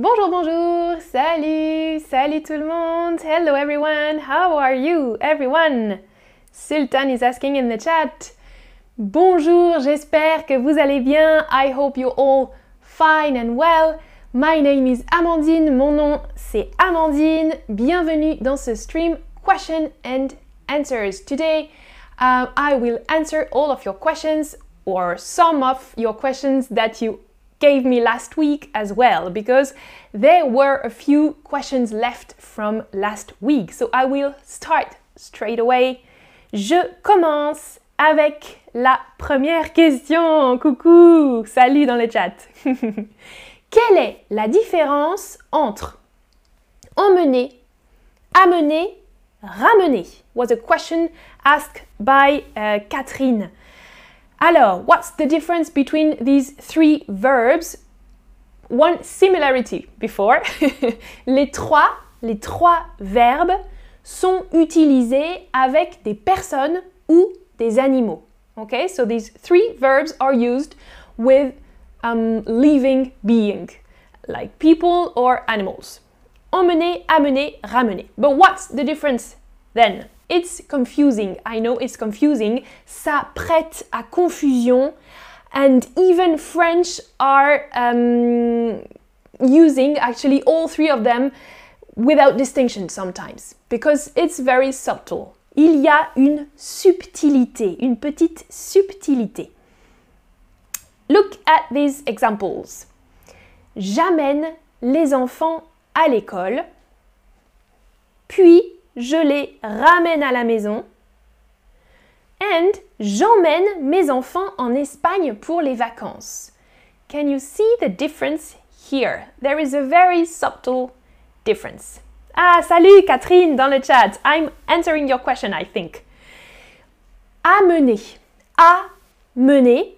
Bonjour, bonjour, salut, salut tout le monde. Hello everyone, how are you everyone? Sultan is asking in the chat. Bonjour, j'espère que vous allez bien. I hope you're all fine and well. My name is Amandine, mon nom c'est Amandine. Bienvenue dans ce stream Question and Answers. Today uh, I will answer all of your questions or some of your questions that you gave me last week as well because there were a few questions left from last week. So I will start straight away. Je commence avec la première question. Coucou, salut dans le chat. Quelle est la différence entre emmener, amener, ramener? Was a question asked by uh, Catherine. Alors, what's the difference between these three verbs? One similarity before. les trois, les trois verbes sont utilisés avec des personnes ou des animaux. Okay, so these three verbs are used with um, living being, like people or animals. Emmener, amener, ramener. But what's the difference then? It's confusing. I know it's confusing. Ça prête à confusion. And even French are um, using actually all three of them without distinction sometimes because it's very subtle. Il y a une subtilité, une petite subtilité. Look at these examples. J'amène les enfants à l'école, puis je les ramène à la maison. And j'emmène mes enfants en Espagne pour les vacances. Can you see the difference here? There is a very subtle difference. Ah, salut Catherine dans le chat. I'm answering your question, I think. Amener. Amener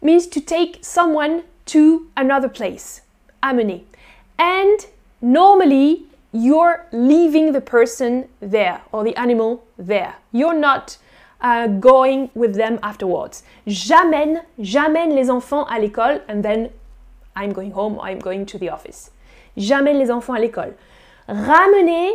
means to take someone to another place. Amener. And normally you're leaving the person there or the animal there. You're not uh, going with them afterwards. J'amène, j'amène les enfants à l'école and then I'm going home, I'm going to the office. J'amène les enfants à l'école. Ramener,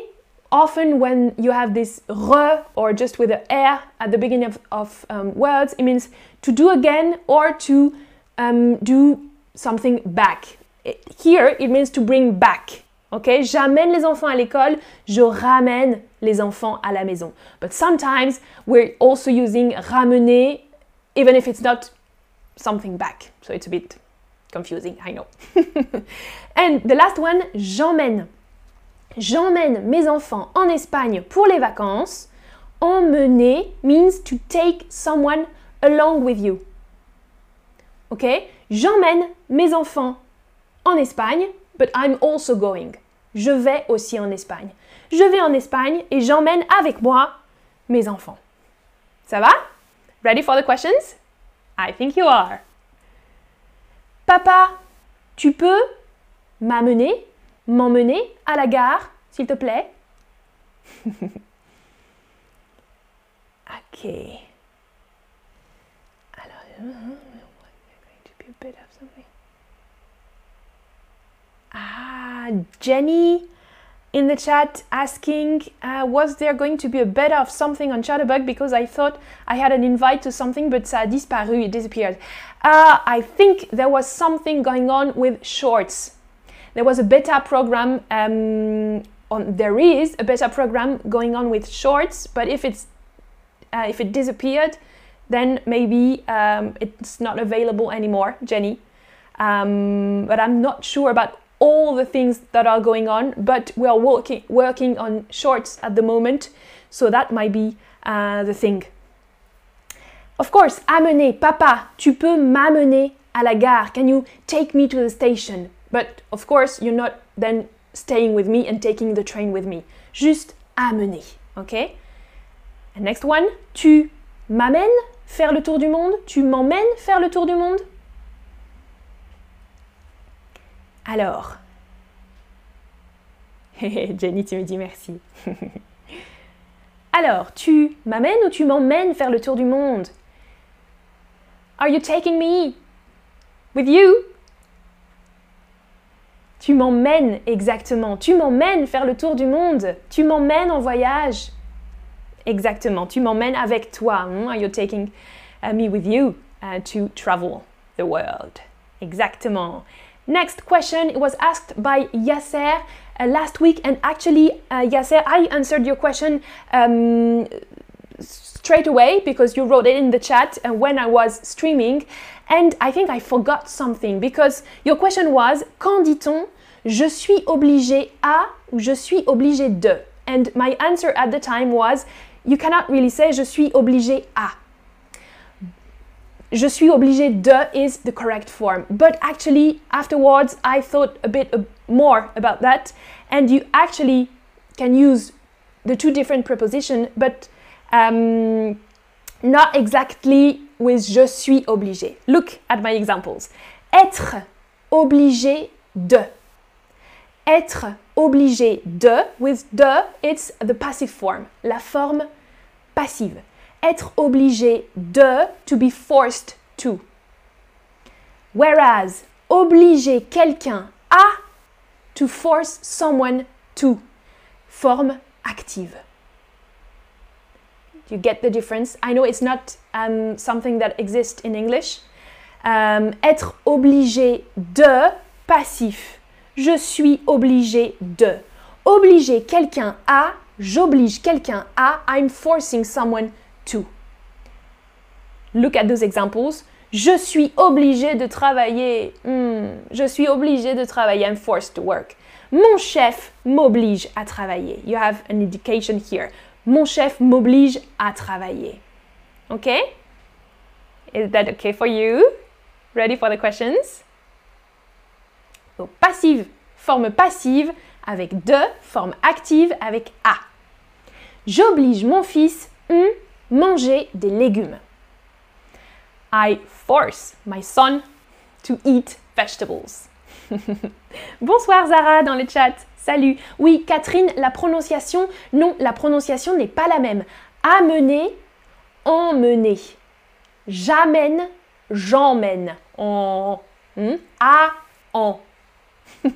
often when you have this re or just with the r at the beginning of, of um, words, it means to do again or to um, do something back. Here, it means to bring back. Ok, j'amène les enfants à l'école, je ramène les enfants à la maison. But sometimes we're also using ramener, even if it's not something back. So it's a bit confusing, I know. And the last one, j'emmène. J'emmène mes enfants en Espagne pour les vacances. Emmener means to take someone along with you. Ok, j'emmène mes enfants en Espagne but I'm also going. Je vais aussi en Espagne. Je vais en Espagne et j'emmène avec moi mes enfants. Ça va? Ready for the questions? I think you are. Papa, tu peux m'amener, m'emmener à la gare, s'il te plaît? ok. Alors, Ah, Jenny in the chat asking, uh, was there going to be a beta of something on Chatterbug? Because I thought I had an invite to something, but ça a disparu, it disappeared. Uh, I think there was something going on with Shorts. There was a beta program, um, on, there is a beta program going on with Shorts, but if it's uh, if it disappeared, then maybe um, it's not available anymore, Jenny. Um, but I'm not sure about all the things that are going on, but we are working working on shorts at the moment, so that might be uh, the thing. Of course, amener, papa, tu peux m'amener à la gare. Can you take me to the station? But of course, you're not then staying with me and taking the train with me. Juste amener, okay? And next one, tu m'amènes faire le tour du monde? Tu m'emmènes faire le tour du monde? Alors, Jenny, tu me dis merci. Alors, tu m'amènes ou tu m'emmènes faire le tour du monde? Are you taking me with you? Tu m'emmènes exactement. Tu m'emmènes faire le tour du monde. Tu m'emmènes en voyage. Exactement. Tu m'emmènes avec toi. Hmm? You're taking uh, me with you uh, to travel the world? Exactement. Next question was asked by Yasser uh, last week, and actually, uh, Yasser, I answered your question um, straight away because you wrote it in the chat uh, when I was streaming, and I think I forgot something because your question was Quand dit-on je suis obligé à ou je suis obligé de? And my answer at the time was you cannot really say je suis obligé à. Je suis obligé de is the correct form. But actually, afterwards, I thought a bit more about that. And you actually can use the two different prepositions, but um, not exactly with je suis obligé. Look at my examples. Être obligé de. Être obligé de, with de, it's the passive form, la forme passive. Être obligé de, to be forced to. Whereas, obliger quelqu'un à, to force someone to, forme active. You get the difference? I know it's not um, something that exists in English. Um, être obligé de, passif. Je suis obligé de. Obliger quelqu'un à, j'oblige quelqu'un à, I'm forcing someone Look at those examples. Je suis obligé de travailler. Hmm. Je suis obligé de travailler. I'm forced to work. Mon chef m'oblige à travailler. You have an indication here. Mon chef m'oblige à travailler. Okay? Is that okay for you? Ready for the questions? Donc passive, forme passive avec de, forme active avec a. J'oblige mon fils hmm, manger des légumes. I force my son to eat vegetables. Bonsoir Zara dans le chat. Salut. Oui, Catherine, la prononciation, non, la prononciation n'est pas la même. Amener, emmener. J'amène, j'emmène. En, hmm, a, en.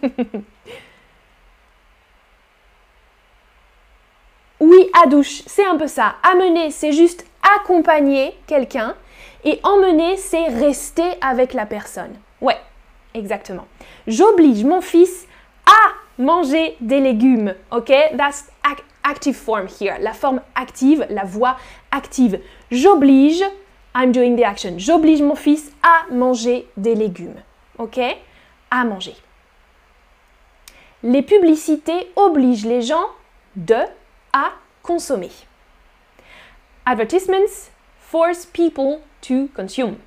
oui, à douche, c'est un peu ça. Amener, c'est juste accompagner quelqu'un. Et emmener, c'est rester avec la personne. Ouais, exactement. J'oblige mon fils à manger des légumes. Ok, that's active form here. La forme active, la voix active. J'oblige, I'm doing the action. J'oblige mon fils à manger des légumes. Ok, à manger. Les publicités obligent les gens de à consommer. Advertisements force people to consume.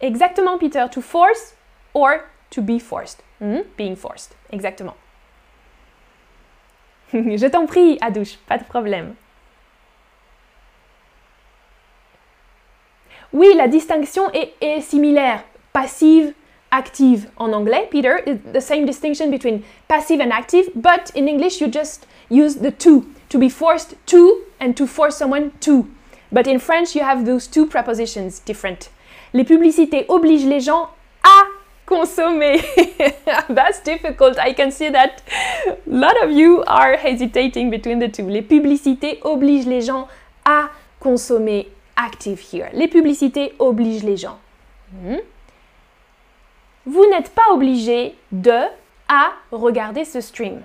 Exactement, Peter. To force or to be forced. Hmm? Being forced. Exactement. Je t'en prie, Adouche, pas de problème. Oui, la distinction est, est similaire. Passive, active en anglais, Peter, the same distinction between passive and active, but in English you just use the to, to be forced to and to force someone to. But in French you have those two prepositions different. Les publicités obligent les gens à consommer. That's difficult. I can see that a lot of you are hesitating between the two. Les publicités obligent les gens à consommer. Active here. Les publicités obligent les gens. Hmm? Vous n'êtes pas obligé de à regarder ce stream.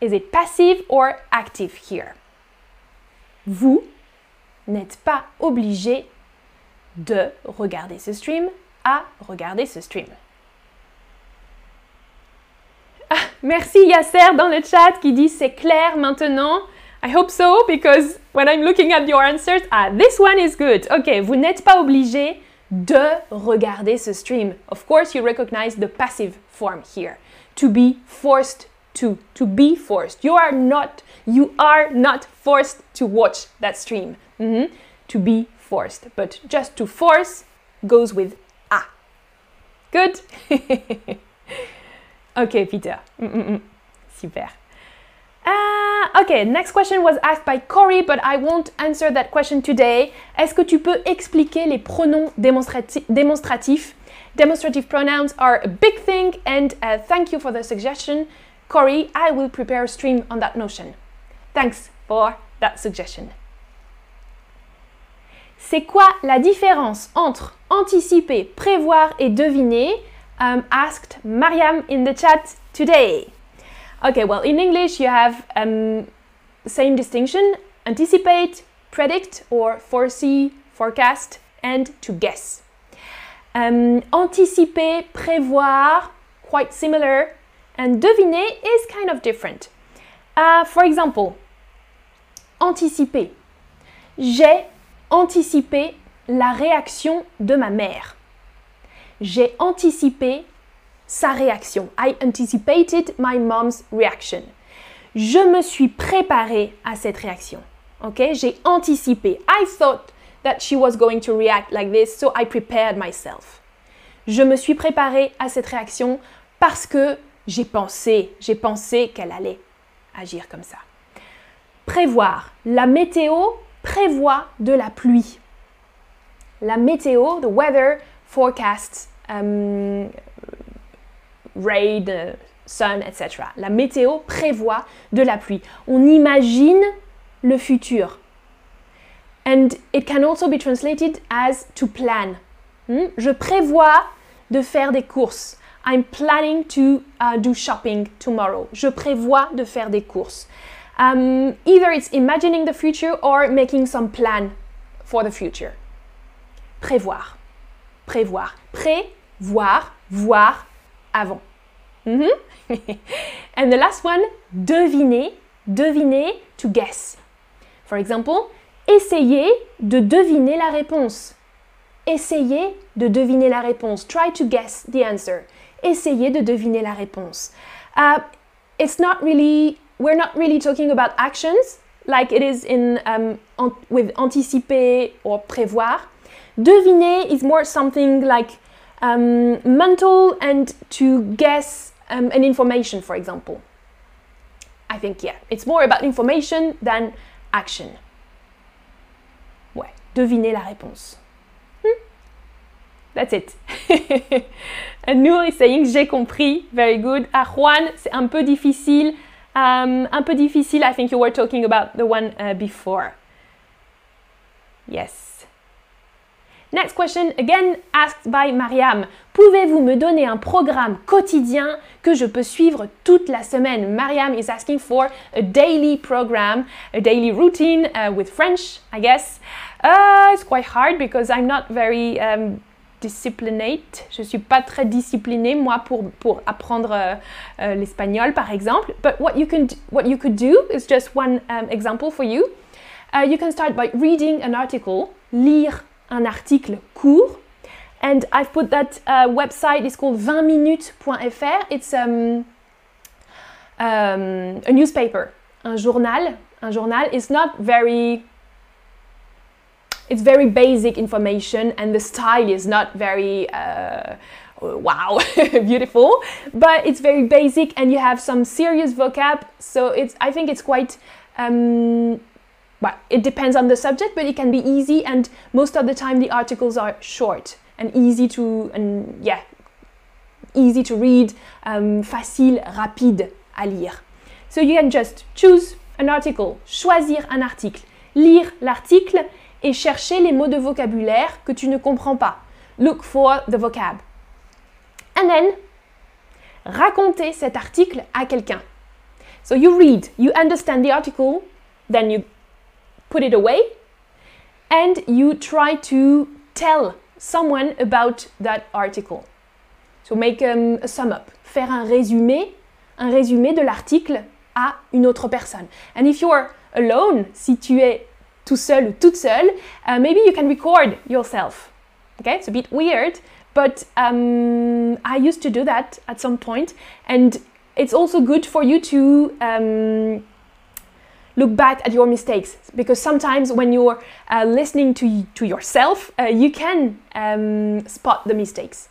Is it passive or active here? Vous n'êtes pas obligé de regarder ce stream à regarder ce stream. Ah, merci Yasser dans le chat qui dit c'est clair maintenant. I hope so because when I'm looking at your answers, ah, this one is good. Ok, vous n'êtes pas obligé de regarder ce stream. Of course, you recognize the passive form here. To be forced to. To be forced. You are not, you are not forced to watch that stream. Mm -hmm. To be forced. But just to force goes with a. Good? okay, Peter. Mm -mm Super. Uh, ok, next question was asked by Corey, but I won't answer that question today. Est-ce que tu peux expliquer les pronoms démonstratifs Demonstrative pronouns are a big thing, and uh, thank you for the suggestion. Corey, I will prepare a stream on that notion. Thanks for that suggestion. C'est quoi la différence entre anticiper, prévoir et deviner? Um, asked Mariam in the chat today. Okay, well, in English you have um, same distinction anticipate, predict, or foresee, forecast, and to guess. Um, anticiper, prévoir, quite similar, and deviner is kind of different. Uh, for example, anticiper. J'ai anticipé la réaction de ma mère. J'ai anticipé sa réaction. I anticipated my mom's reaction. Je me suis préparée à cette réaction. Ok, j'ai anticipé. I thought that she was going to react like this, so I prepared myself. Je me suis préparée à cette réaction parce que j'ai pensé, j'ai pensé qu'elle allait agir comme ça. Prévoir. La météo prévoit de la pluie. La météo, the weather forecast, um, rain, uh, sun, etc. La météo prévoit de la pluie. On imagine le futur. And it can also be translated as to plan. Hmm? Je prévois de faire des courses. I'm planning to uh, do shopping tomorrow. Je prévois de faire des courses. Um, either it's imagining the future or making some plan for the future. Prévoir. Prévoir. Prévoir. Voir avant. -hmm. and the last one, deviner. Deviner, to guess. For example, essayez de deviner la réponse. Essayez de deviner la réponse. Try to guess the answer. Essayez de deviner la réponse. Uh, it's not really, we're not really talking about actions like it is in um, with anticiper or prévoir. Deviner is more something like um, mental and to guess um, an information, for example. I think, yeah, it's more about information than action. Ouais, deviner la réponse. Hmm? That's it. and Noor is saying, j'ai compris, very good. Ah, Juan, c'est un peu difficile. Um, un peu difficile, I think you were talking about the one uh, before. Yes. Next question, again asked by Mariam. Pouvez-vous me donner un programme quotidien que je peux suivre toute la semaine? Mariam is asking for a daily program, a daily routine uh, with French, I guess. Uh, it's quite hard because I'm not very um, disciplinate. Je suis pas très disciplinée moi pour apprendre uh, uh, l'espagnol par exemple. But what you can what you could do is just one um, example for you. Uh, you can start by reading an article, lire un article court. And I've put that uh, website, it's called 20minutes.fr. It's um, um, a newspaper, un journal. Un journal is not very it's very basic information and the style is not very uh, wow beautiful but it's very basic and you have some serious vocab so it's i think it's quite um, well, it depends on the subject, but it can be easy, and most of the time the articles are short and easy to, and yeah, easy to read, um, facile, rapide à lire. So you can just choose an article, choisir un article, lire l'article et chercher les mots de vocabulaire que tu ne comprends pas. Look for the vocab. And then, raconter cet article à quelqu'un. So you read, you understand the article, then you put it away, and you try to tell someone about that article. So make um, a sum up, faire un résumé, un résumé de l'article à une autre personne. And if you are alone, si tu es tout seul ou toute seule, uh, maybe you can record yourself. Okay, it's a bit weird, but um, I used to do that at some point, and it's also good for you to um, look back at your mistakes because sometimes when you're uh, listening to, to yourself, uh, you can um, spot the mistakes.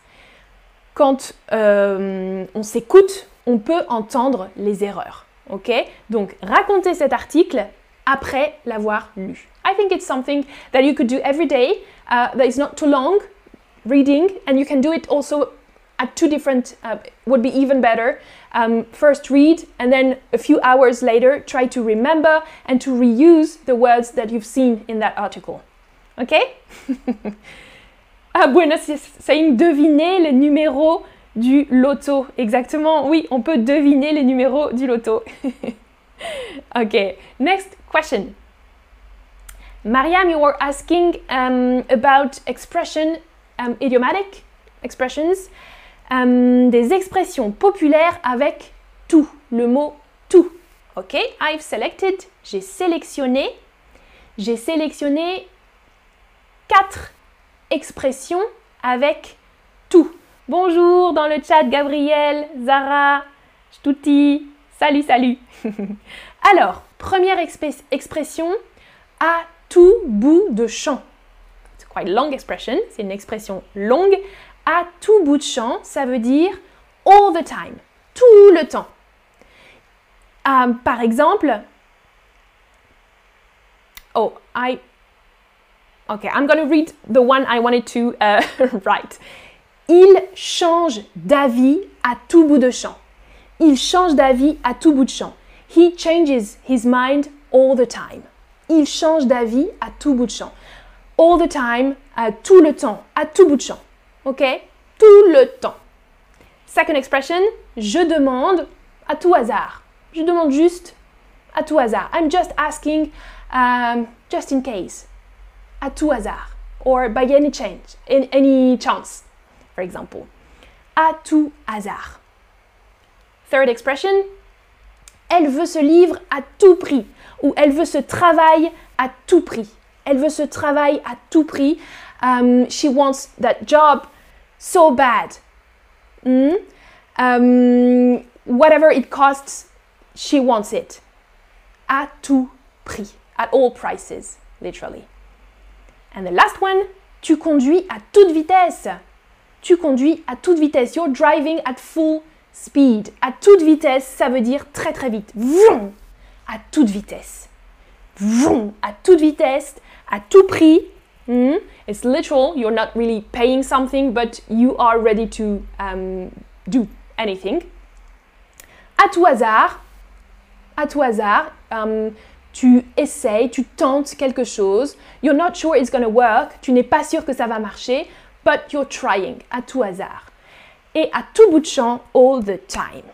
Quand euh, on s'écoute, on peut entendre les erreurs. Ok? Donc raconter cet article après l'avoir lu. I think it's something that you could do every day. Uh, that is not too long. reading, and you can do it also at two different, uh, would be even better. Um, first read, and then a few hours later, try to remember and to reuse the words that you've seen in that article. Okay? ah, Buenos is saying deviner les numéros du loto. Exactement, oui, on peut deviner les numéros du loto. okay, next question. Mariam, you were asking um, about expression, um, idiomatic expressions, um, des expressions populaires avec tout, le mot tout. Ok, I've selected, j'ai sélectionné, j'ai sélectionné quatre expressions avec tout. Bonjour dans le chat, Gabriel, Zara, Stuti, salut, salut. Alors, première expression, à tout bout de champ. C'est quite long expression, c'est une expression longue. À tout bout de champ, ça veut dire all the time, tout le temps. Um, par exemple, oh, I, okay, I'm going to read the one I wanted to uh, write. Il change d'avis à tout bout de champ. Il change d'avis à tout bout de champ. He changes his mind all the time il change d'avis à tout bout de champ. All the time, à tout le temps, à tout bout de champ. OK? Tout le temps. Second expression, je demande à tout hasard. Je demande juste à tout hasard. I'm just asking um, just in case. À tout hasard. Or by any chance, in any chance, for example. À tout hasard. Third expression, elle veut ce livre à tout prix ou elle veut ce travail à tout prix. Elle veut ce travail à tout prix. Um, she wants that job so bad. Mm? Um, whatever it costs, she wants it. À tout prix. At all prices, literally. And the last one, tu conduis à toute vitesse. Tu conduis à toute vitesse. You're driving at full speed. À toute vitesse, ça veut dire très très vite. Vroom à toute vitesse. Vroom, à toute vitesse, à tout prix. Mm? It's literal, you're not really paying something, but you are ready to um, do anything. À tout hasard, à tout hasard, um, tu essayes, tu tentes quelque chose. You're not sure it's to work. Tu n'es pas sûr que ça va marcher, but you're trying. À tout hasard. Et à tout bout de champ, all the time.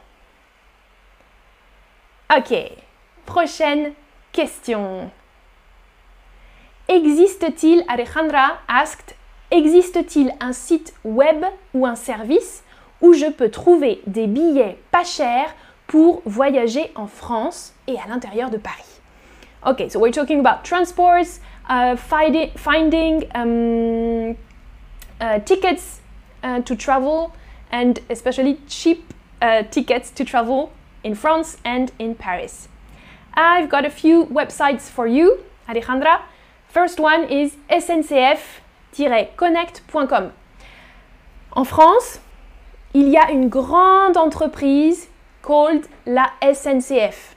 Ok. Prochaine question. Existe-t-il, Alejandra asked, existe-t-il un site web ou un service où je peux trouver des billets pas chers pour voyager en France et à l'intérieur de Paris? Okay, so we're talking about transports, uh, finding, finding um, uh, tickets uh, to travel, and especially cheap uh, tickets to travel in France and in Paris. I've got a few websites for you, Alejandra. First one is sncf-connect.com. En France, il y a une grande entreprise called la SNCF.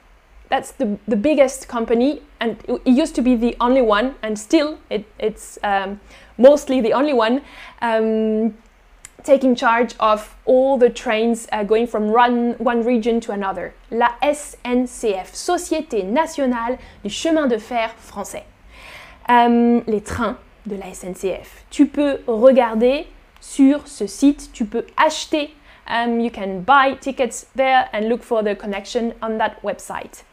That's the, the biggest company, and it used to be the only one, and still it, it's um, mostly the only one. Um, taking charge of all the trains uh, going from one, one region to another. La SNCF, Société Nationale du Chemin de Fer Français. Um, les trains de la SNCF. Tu peux regarder sur ce site, tu peux acheter. Um, you can buy tickets there and look for the connection on that website.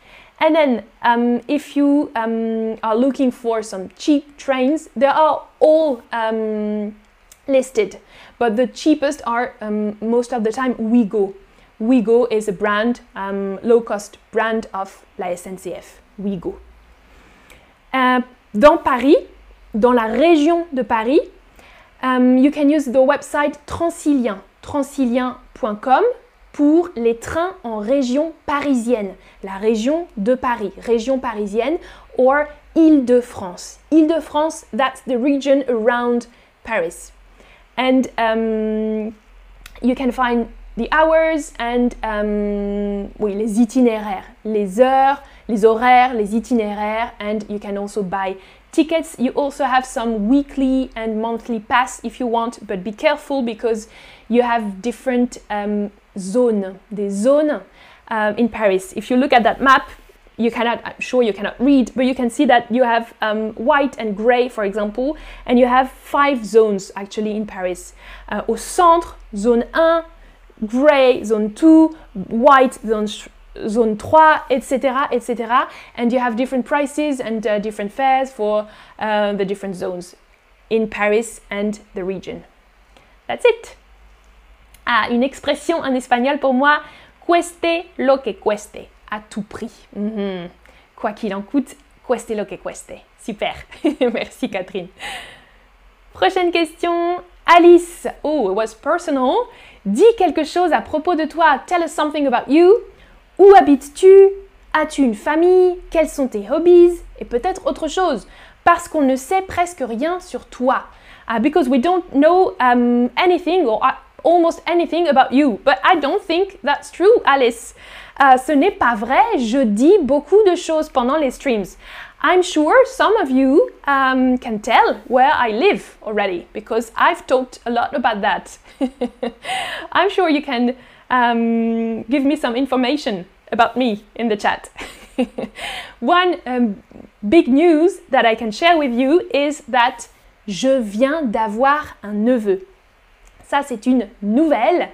And then, um, if you um, are looking for some cheap trains, they are all um, listed. But the cheapest are um, most of the time Ouigo. Ouigo is a brand, um, low cost brand of la SNCF, Ouigo. Uh, dans Paris, dans la région de Paris, um, you can use the website Transilien, transilien.com pour les trains en région parisienne, la région de Paris, région parisienne, or Île-de-France. Île-de-France, that's the region around Paris. and um, you can find the hours and um, oui, les itinéraires, les heures, les horaires, les itinéraires, and you can also buy tickets. You also have some weekly and monthly pass if you want, but be careful because you have different um, zones, des zones um, in Paris. If you look at that map, you cannot, I'm sure you cannot read, but you can see that you have um, white and gray, for example, and you have five zones actually in Paris. Uh, au centre, zone 1, gray, zone 2, white, zone zone 3, etc., etc. And you have different prices and uh, different fares for uh, the different zones in Paris and the region. That's it. Ah, une expression en espagnol pour moi, cueste lo que cueste, à tout prix. Mm -hmm. Quoi qu'il en coûte, cueste lo que cueste. Super. Merci Catherine. Prochaine question. Alice, oh, it was personal. Dis quelque chose à propos de toi. Tell us something about you. Où habites-tu? As-tu une famille? Quels sont tes hobbies? Et peut-être autre chose, parce qu'on ne sait presque rien sur toi. Uh, because we don't know um, anything or uh, almost anything about you. But I don't think that's true, Alice. Uh, ce n'est pas vrai, je dis beaucoup de choses pendant les streams. I'm sure some of you um, can tell where I live already because I've talked a lot about that. I'm sure you can um, give me some information about me in the chat. One um, big news that I can share with you is that je viens d'avoir un neveu. Ça, c'est une nouvelle.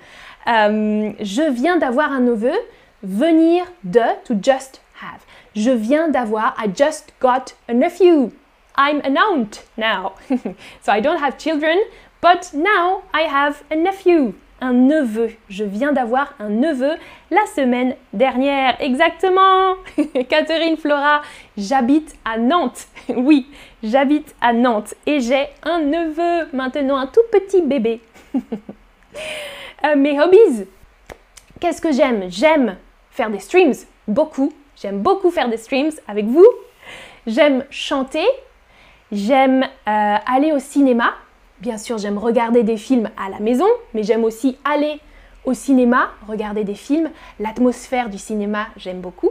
Um, je viens d'avoir un neveu. Venir de, to just have. Je viens d'avoir, I just got a nephew. I'm an aunt now. so I don't have children, but now I have a nephew un neveu. Je viens d'avoir un neveu la semaine dernière. Exactement. Catherine Flora, j'habite à Nantes. oui, j'habite à Nantes et j'ai un neveu maintenant, un tout petit bébé. Euh, mes hobbies. Qu'est-ce que j'aime? J'aime faire des streams, beaucoup. J'aime beaucoup faire des streams avec vous. J'aime chanter. J'aime euh, aller au cinéma. Bien sûr, j'aime regarder des films à la maison, mais j'aime aussi aller au cinéma, regarder des films. L'atmosphère du cinéma, j'aime beaucoup.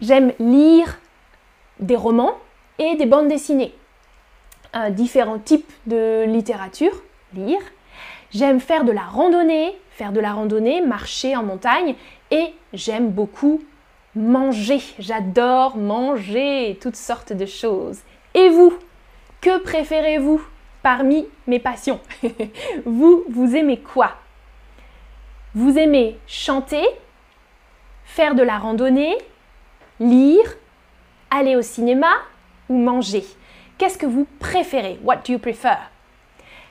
J'aime lire des romans et des bandes dessinées. Euh, différents types de littérature, lire. J'aime faire de la randonnée, faire de la randonnée, marcher en montagne et j'aime beaucoup manger. J'adore manger toutes sortes de choses. Et vous, que préférez-vous? Parmi mes passions. vous, vous aimez quoi? Vous aimez chanter, faire de la randonnée, lire, aller au cinéma ou manger? Qu'est-ce que vous préférez? What do you prefer?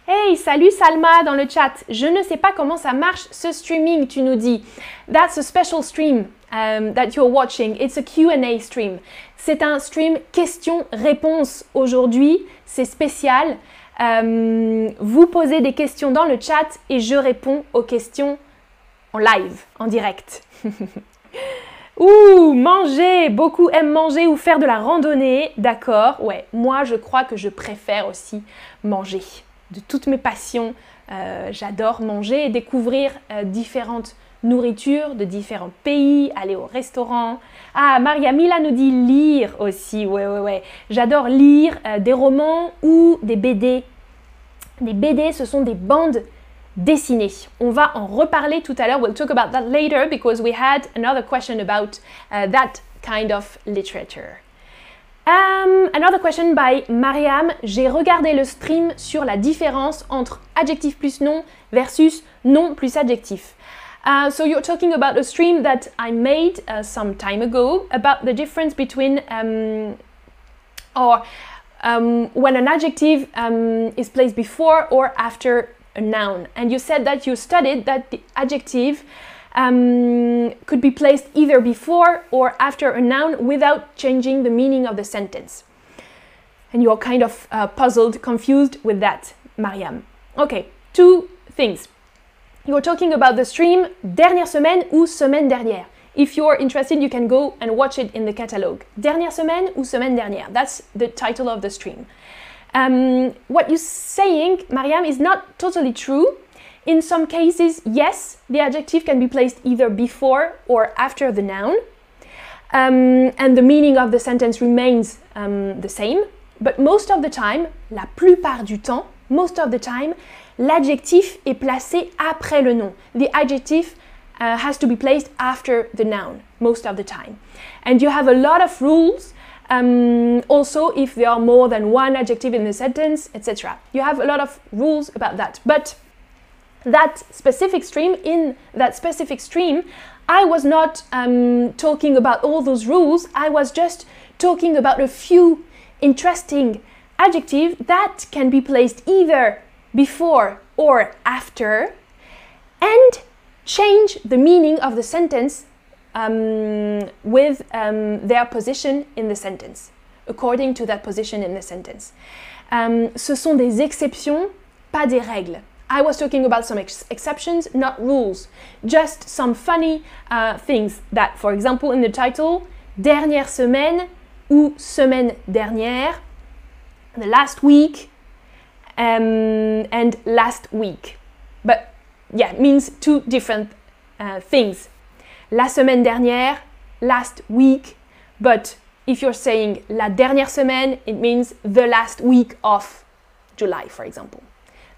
Hey, salut Salma dans le chat. Je ne sais pas comment ça marche ce streaming, tu nous dis. That's a special stream um, that you're watching. It's a Q&A stream. C'est un stream questions-réponses aujourd'hui. C'est spécial. Euh, vous posez des questions dans le chat et je réponds aux questions en live, en direct. Ouh, manger Beaucoup aiment manger ou faire de la randonnée. D'accord, ouais. Moi, je crois que je préfère aussi manger. De toutes mes passions, euh, j'adore manger et découvrir euh, différentes nourritures de différents pays, aller au restaurant. Ah, Maria Mila nous dit lire aussi. Ouais, ouais, ouais. J'adore lire euh, des romans ou des BD. Des BD, ce sont des bandes dessinées. On va en reparler tout à l'heure. We'll talk about that later because we had another question about uh, that kind of literature. Um, another question by Mariam. J'ai regardé le stream sur la différence entre adjectif plus nom versus nom plus adjectif. Uh, so you're talking about a stream that I made uh, some time ago about the difference between um, or um, when an adjective um, is placed before or after a noun. And you said that you studied that the adjective um, could be placed either before or after a noun without changing the meaning of the sentence. And you're kind of uh, puzzled, confused with that, Mariam. Okay, two things. You're talking about the stream dernière semaine ou semaine dernière. If you're interested, you can go and watch it in the catalog. Dernière semaine ou semaine dernière. That's the title of the stream. Um, what you're saying, Mariam, is not totally true. In some cases, yes, the adjective can be placed either before or after the noun. um, and the meaning of the sentence remains um, the same. But most of the time, la plupart du temps, most of the time, l'adjectif est placé après le nom. The adjective uh, has to be placed after the noun most of the time. And you have a lot of rules um, also if there are more than one adjective in the sentence, etc. You have a lot of rules about that. But that specific stream, in that specific stream, I was not um, talking about all those rules, I was just talking about a few interesting adjectives that can be placed either before or after and change the meaning of the sentence um, with um, their position in the sentence, according to that position in the sentence. Um, ce sont des exceptions, pas des règles. I was talking about some ex exceptions, not rules. Just some funny uh, things that, for example, in the title, dernière semaine ou semaine dernière, the last week um, and last week. But yeah, it means two different uh, things. La semaine dernière, last week, but if you're saying la dernière semaine, it means the last week of July, for example.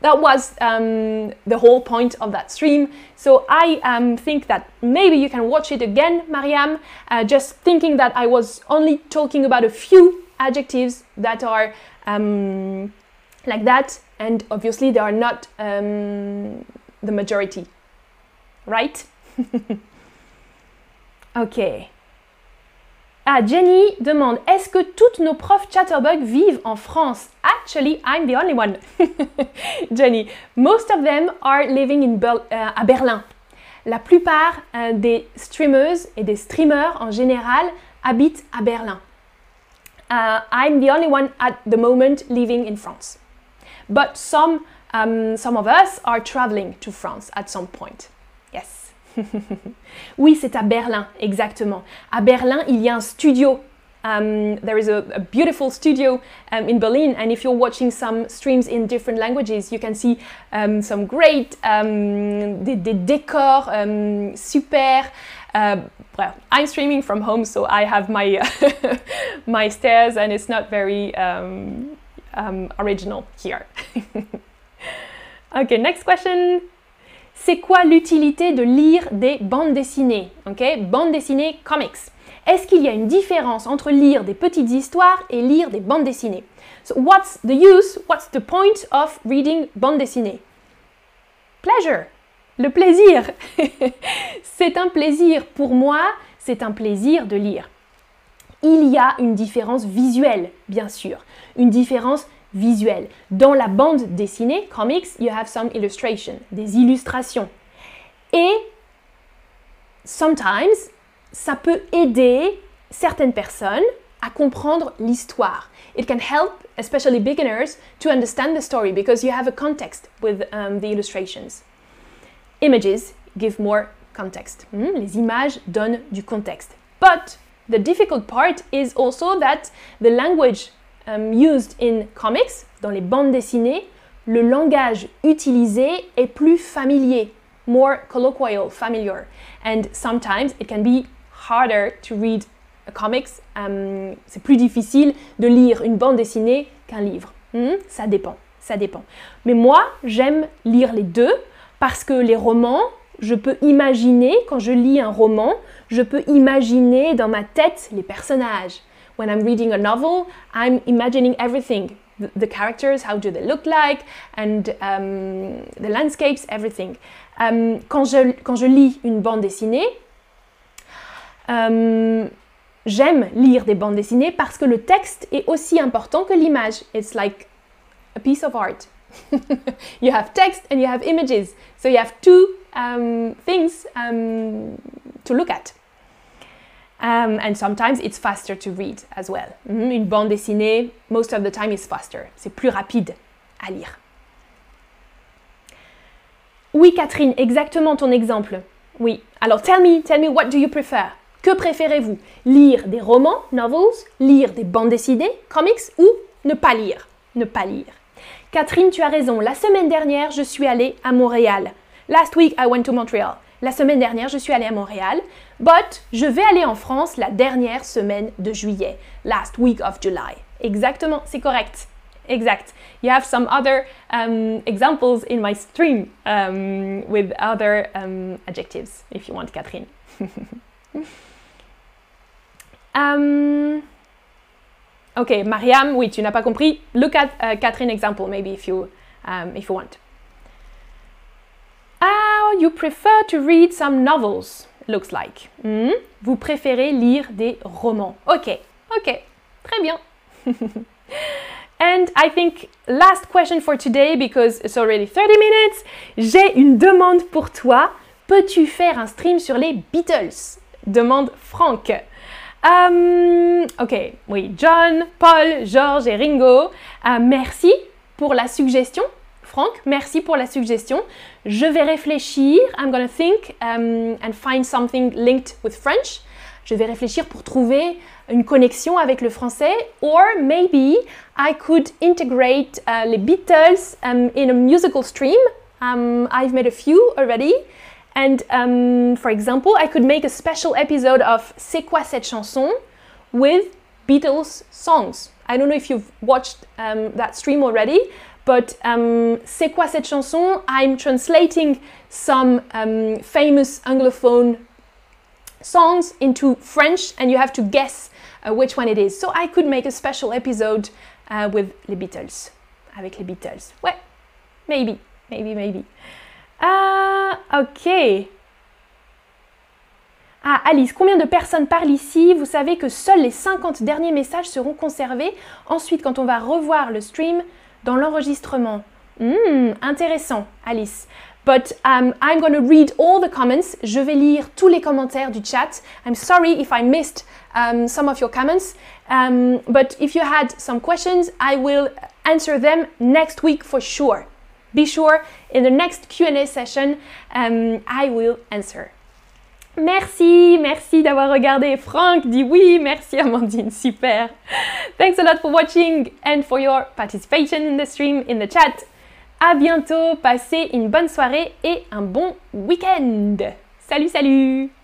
That was um, the whole point of that stream. So I um, think that maybe you can watch it again, Mariam, uh, just thinking that I was only talking about a few adjectives that are um, like that, and obviously they are not um, the majority, right? ok. Ah, Jenny demande Est-ce que toutes nos profs Chatterbug vivent en France? Actually, I'm the only one. Jenny, most of them are living in Ber uh, à Berlin. La plupart uh, des streamers et des streamers en général habitent à Berlin. Uh, I'm the only one at the moment living in France. But some, um, some of us are traveling to France at some point. Yes. oui, c'est à Berlin, exactement. À Berlin, il y a un studio. Um, there is a, a beautiful studio um, in Berlin, and if you're watching some streams in different languages, you can see um, some great um, des, des, décors um, super. Uh, well, I'm streaming from home, so I have my my stairs, and it's not very um, original here. okay, next question. c'est quoi l'utilité de lire des bandes dessinées? Ok, bandes dessinées comics. Est-ce qu'il y a une différence entre lire des petites histoires et lire des bandes dessinées? So what's the use, what's the point of reading bande dessinée Pleasure, le plaisir. c'est un plaisir pour moi, c'est un plaisir de lire. Il y a une différence visuelle, bien sûr, une différence visuel. Dans la bande dessinée, comics, you have some illustration, des illustrations. Et sometimes, ça peut aider certaines personnes à comprendre l'histoire. It can help, especially beginners, to understand the story because you have a context with um, the illustrations. Images give more context. Hmm, les images donnent du contexte. But the difficult part is also that the language um, used in comics, dans les bandes dessinées, le langage utilisé est plus familier, more colloquial, familiar. And sometimes it can be harder to read comics. Um, c'est plus difficile de lire une bande dessinée qu'un livre. Hmm? Ça dépend, ça dépend. Mais moi, j'aime lire les deux parce que les romans, je peux imaginer, quand je lis un roman, je peux imaginer dans ma tête les personnages. when I'm reading a novel, I'm imagining everything the, characters, how do they look like, and um, the landscapes, everything. Um, quand, je, quand je lis une bande dessinée, um, j'aime lire des bandes dessinées parce que le texte est aussi important que l'image. It's like a piece of art. you have text and you have images. So you have two um, things um, to look at. Um, and sometimes it's faster to read as well. Mm Une bande dessinée, most of the time, is faster. C'est plus rapide à lire. Oui, Catherine, exactement ton exemple. Oui. Alors, tell me, tell me, what do you prefer? Que préférez-vous? Lire des romans, novels, lire des bandes dessinées, comics, ou ne pas lire? Ne pas lire. Catherine, tu as raison. La semaine dernière, je suis allée à Montréal. Last week, I went to Montreal. La semaine dernière, je suis allée à Montréal, but je vais aller en France la dernière semaine de juillet, last week of July. Exactement, c'est correct. Exact. You have some other um, examples in my stream um, with other um, adjectives, if you want, Catherine. okay, Mariam, oui, tu n'as pas compris. Look at uh, Catherine example, maybe if you, um, if you want. Ah, you prefer to read some novels, looks like. Hmm? Vous préférez lire des romans. Ok, ok, très bien. And I think last question for today because it's already 30 minutes. J'ai une demande pour toi. Peux-tu faire un stream sur les Beatles? Demande Franck. Um, ok, oui, John, Paul, George et Ringo. Uh, merci pour la suggestion. Franck, merci pour la suggestion. Je vais réfléchir. I'm gonna think um, and find something linked with French. Je vais réfléchir pour trouver une connexion avec le français. Or maybe I could integrate uh, les Beatles um, in a musical stream. Um, I've made a few already. And um, for example, I could make a special episode of C'est quoi cette chanson with Beatles songs. I don't know if you've watched um, that stream already, but um, C'est quoi cette chanson? I'm translating some um, famous Anglophone songs into French and you have to guess uh, which one it is. So I could make a special episode uh, with les Beatles. Avec les Beatles. Ouais, maybe, maybe, maybe. Ah, ok. Ah, Alice, combien de personnes parlent ici? Vous savez que seuls les 50 derniers messages seront conservés. Ensuite, quand on va revoir le stream dans l'enregistrement. Hmm, intéressant, Alice. But um, I'm going to read all the comments. Je vais lire tous les commentaires du chat. I'm sorry if I missed um, some of your comments. Um, but if you had some questions, I will answer them next week for sure. Be sure in the next Q&A session, um, I will answer. Merci, merci d'avoir regardé. Franck dit oui, merci Amandine, super. Thanks a lot for watching and for your participation in the stream, in the chat. À bientôt, passez une bonne soirée et un bon week-end. Salut, salut